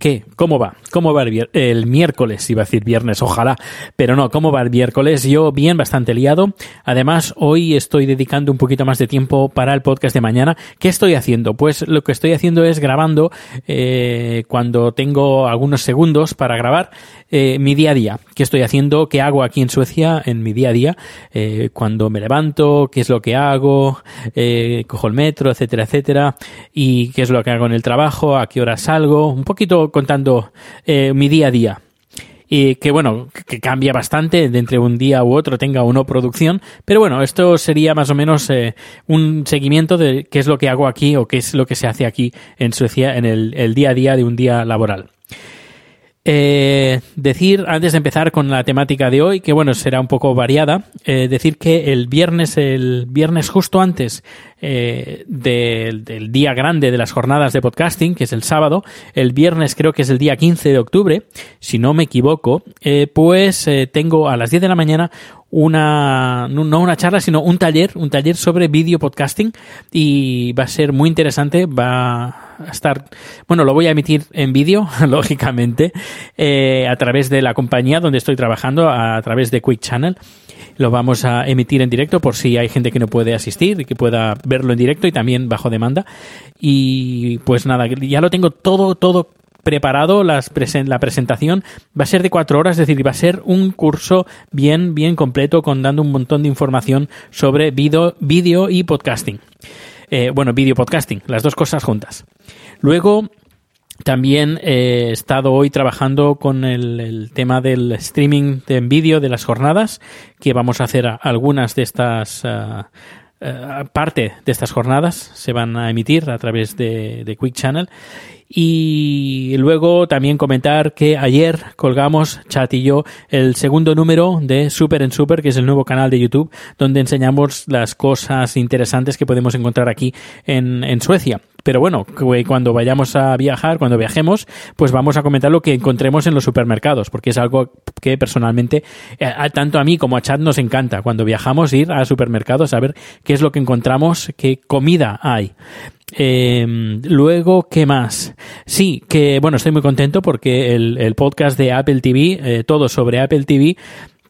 ¿Qué? ¿Cómo va? ¿Cómo va el, el miércoles? Iba a decir viernes, ojalá. Pero no, ¿cómo va el miércoles? Yo bien, bastante liado. Además, hoy estoy dedicando un poquito más de tiempo para el podcast de mañana. ¿Qué estoy haciendo? Pues lo que estoy haciendo es grabando eh, cuando tengo algunos segundos para grabar eh, mi día a día. ¿Qué estoy haciendo? ¿Qué hago aquí en Suecia en mi día a día? Eh, cuando me levanto, qué es lo que hago, eh, cojo el metro, etcétera, etcétera. Y qué es lo que hago en el trabajo, a qué hora salgo. Un poquito contando eh, mi día a día y que bueno, que cambia bastante de entre un día u otro tenga o no producción, pero bueno, esto sería más o menos eh, un seguimiento de qué es lo que hago aquí o qué es lo que se hace aquí en Suecia en el, el día a día de un día laboral. Eh, decir, antes de empezar con la temática de hoy, que bueno, será un poco variada, eh, decir que el viernes, el viernes justo antes eh, del, del día grande de las jornadas de podcasting, que es el sábado, el viernes creo que es el día 15 de octubre, si no me equivoco, eh, pues tengo a las 10 de la mañana una, no una charla, sino un taller, un taller sobre video podcasting y va a ser muy interesante, va a estar, bueno, lo voy a emitir en vídeo, lógicamente, eh, a través de la compañía donde estoy trabajando, a través de Quick Channel. Lo vamos a emitir en directo por si hay gente que no puede asistir y que pueda verlo en directo y también bajo demanda. Y pues nada, ya lo tengo todo, todo preparado las presen- la presentación va a ser de cuatro horas, es decir, va a ser un curso bien, bien completo con dando un montón de información sobre vídeo, y podcasting. Eh, bueno, vídeo podcasting, las dos cosas juntas. Luego, también eh, he estado hoy trabajando con el, tema del streaming en vídeo de las jornadas, que vamos a hacer algunas de estas ah, ah, parte de estas jornadas se van a emitir a través de Quick Channel. Y luego también comentar que ayer colgamos, Chat y yo, el segundo número de Super en Super, que es el nuevo canal de YouTube, donde enseñamos las cosas interesantes que podemos encontrar aquí en, en Suecia. Pero bueno, cuando vayamos a viajar, cuando viajemos, pues vamos a comentar lo que encontremos en los supermercados, porque es algo que personalmente, eh, tanto a mí como a Chad nos encanta. Cuando viajamos, ir a supermercados a ver qué es lo que encontramos, qué comida hay. Eh, luego, ¿qué más? Sí, que bueno, estoy muy contento porque el, podcast de Apple TV, eh, todo sobre Apple TV,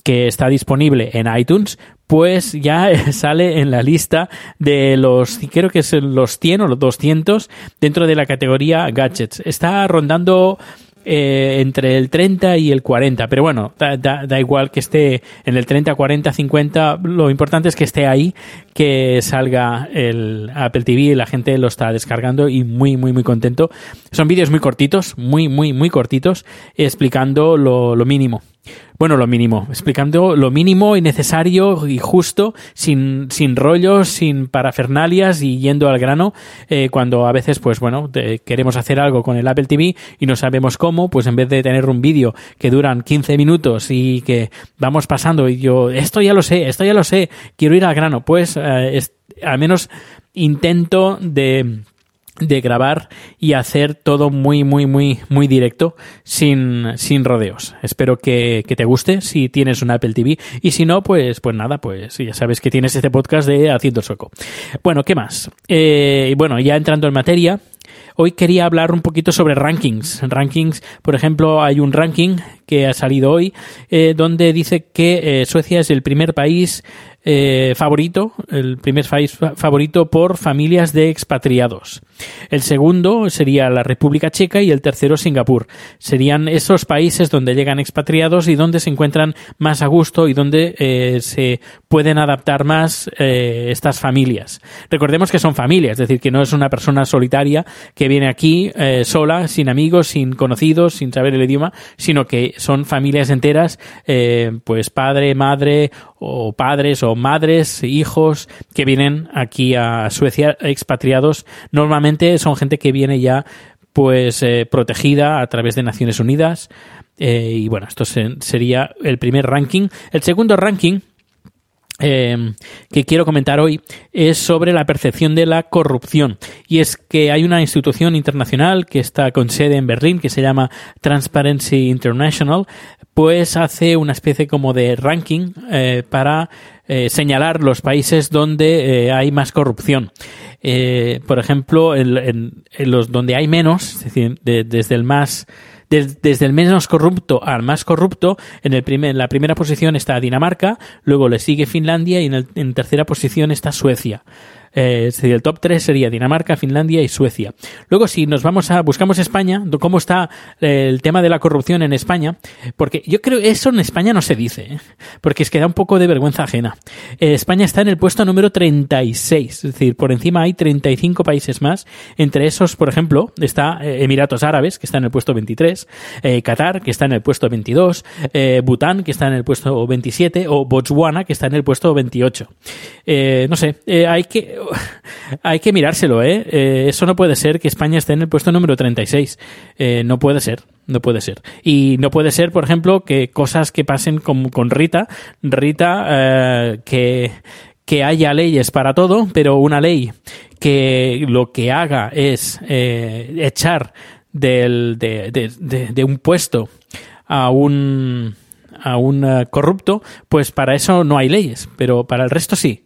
que está disponible en iTunes, pues ya sale en la lista de los, creo que es los 100 o los 200 dentro de la categoría gadgets. Está rondando eh, entre el 30 y el 40, pero bueno, da, da- da igual que esté en el 30, 40, 50, lo importante es que esté ahí, que salga el Apple TV y la gente lo está descargando y muy, muy, muy contento. Son vídeos muy cortitos, muy, muy, muy cortitos, explicando lo, lo mínimo. Bueno, lo mínimo, explicando lo mínimo y necesario y justo, sin, sin rollos, sin parafernalias y yendo al grano, eh, cuando a veces, pues bueno, queremos hacer algo con el Apple TV y no sabemos cómo, pues en vez de tener un vídeo que duran 15 minutos y que vamos pasando y yo, esto ya lo sé, esto ya lo sé, quiero ir al grano, pues eh, es- al menos intento de de grabar y hacer todo muy, muy, muy, muy directo, sin, sin rodeos. Espero que, que te guste si tienes un Apple TV y si no, pues, pues nada, pues ya sabes que tienes este podcast de Haciendo el Sueco. Bueno, ¿qué más? Eh, bueno, ya entrando en materia, Hoy quería hablar un poquito sobre rankings. Rankings, por ejemplo, hay un ranking que ha salido hoy, eh, donde dice que eh, Suecia es el primer país eh, favorito, el primer país favorito por familias de expatriados. El segundo sería la República Checa y el tercero Singapur. Serían esos países donde llegan expatriados y donde se encuentran más a gusto y donde se pueden adaptar más estas familias. Recordemos que son familias, es decir, que no es una persona solitaria que viene aquí sola, sin amigos, sin conocidos, sin saber el idioma, sino que son familias enteras, pues padre, madre o padres o madres, hijos que vienen aquí a Suecia expatriados. Normalmente son gente que viene ya pues eh, protegida a través de Naciones Unidas. Eh, y bueno, esto sería el primer ranking. El segundo ranking eh, que quiero comentar hoy es sobre la percepción de la corrupción. Y es que hay una institución internacional que está con sede en Berlín, que se llama Transparency International, pues hace una especie como de ranking eh, para eh, señalar los países donde hay más corrupción. por ejemplo, en, los donde hay menos, es decir, desde el más desde el menos corrupto al más corrupto, en, el primer, en la primera posición está Dinamarca, luego le sigue Finlandia y en, en tercera posición está Suecia. Eh, el top 3 sería Dinamarca, Finlandia y Suecia. Luego, si nos vamos a, buscamos España, cómo está eh, el tema de la corrupción en España, porque yo creo que eso en España no se dice, ¿eh? porque es que da un poco de vergüenza ajena. España está en el puesto número 36, es decir, por encima hay 35 países más. Entre esos, por ejemplo, está Emiratos Árabes, que está en el puesto 23, Qatar, que está en el puesto 22, Bután, que está en el puesto 27, o Botswana, que está en el puesto 28. no sé, hay que hay que mirárselo, ¿eh? ¿eh? Eso no puede ser que España esté en el puesto número 36. Eh, no puede ser, no puede ser. Y no puede ser, por ejemplo, que cosas que pasen con, con Rita, Rita, eh, que, que haya leyes para todo, pero una ley que lo que haga es eh, echar del, de, de, de, un puesto a un a un eh, corrupto, pues para eso no hay leyes, pero para el resto sí.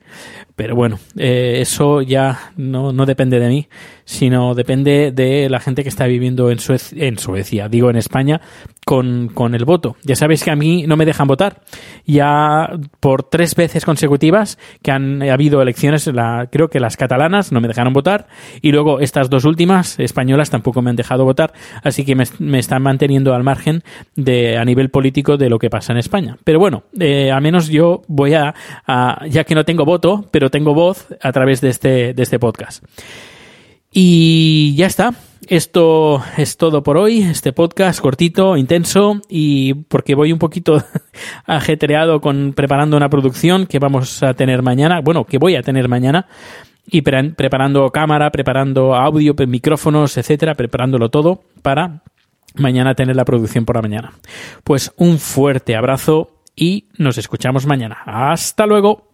Pero bueno, eh, eso ya no, no, depende de mí, sino depende de la gente que está viviendo en, Suecia, digo en España, con, con, el voto. Ya sabéis que a mí no me dejan votar. Ya por tres veces consecutivas que han habido elecciones, la, creo que las catalanas no me dejaron votar y luego estas dos últimas españolas tampoco me han dejado votar. Así que me, me están manteniendo al margen de, a nivel político de lo que pasa en España. Pero bueno, eh, al menos yo voy a, a, ya que no tengo voto, pero tengo voz a través de este, de este podcast. Y ya está. Esto es todo por hoy. Este podcast cortito, intenso y porque voy un poquito ajetreado con preparando una producción que vamos a tener mañana. Bueno, que voy a tener mañana y preparando cámara, preparando audio, micrófonos, etcétera, preparándolo todo para mañana tener la producción por la mañana. Pues un fuerte abrazo y nos escuchamos mañana. Hasta luego.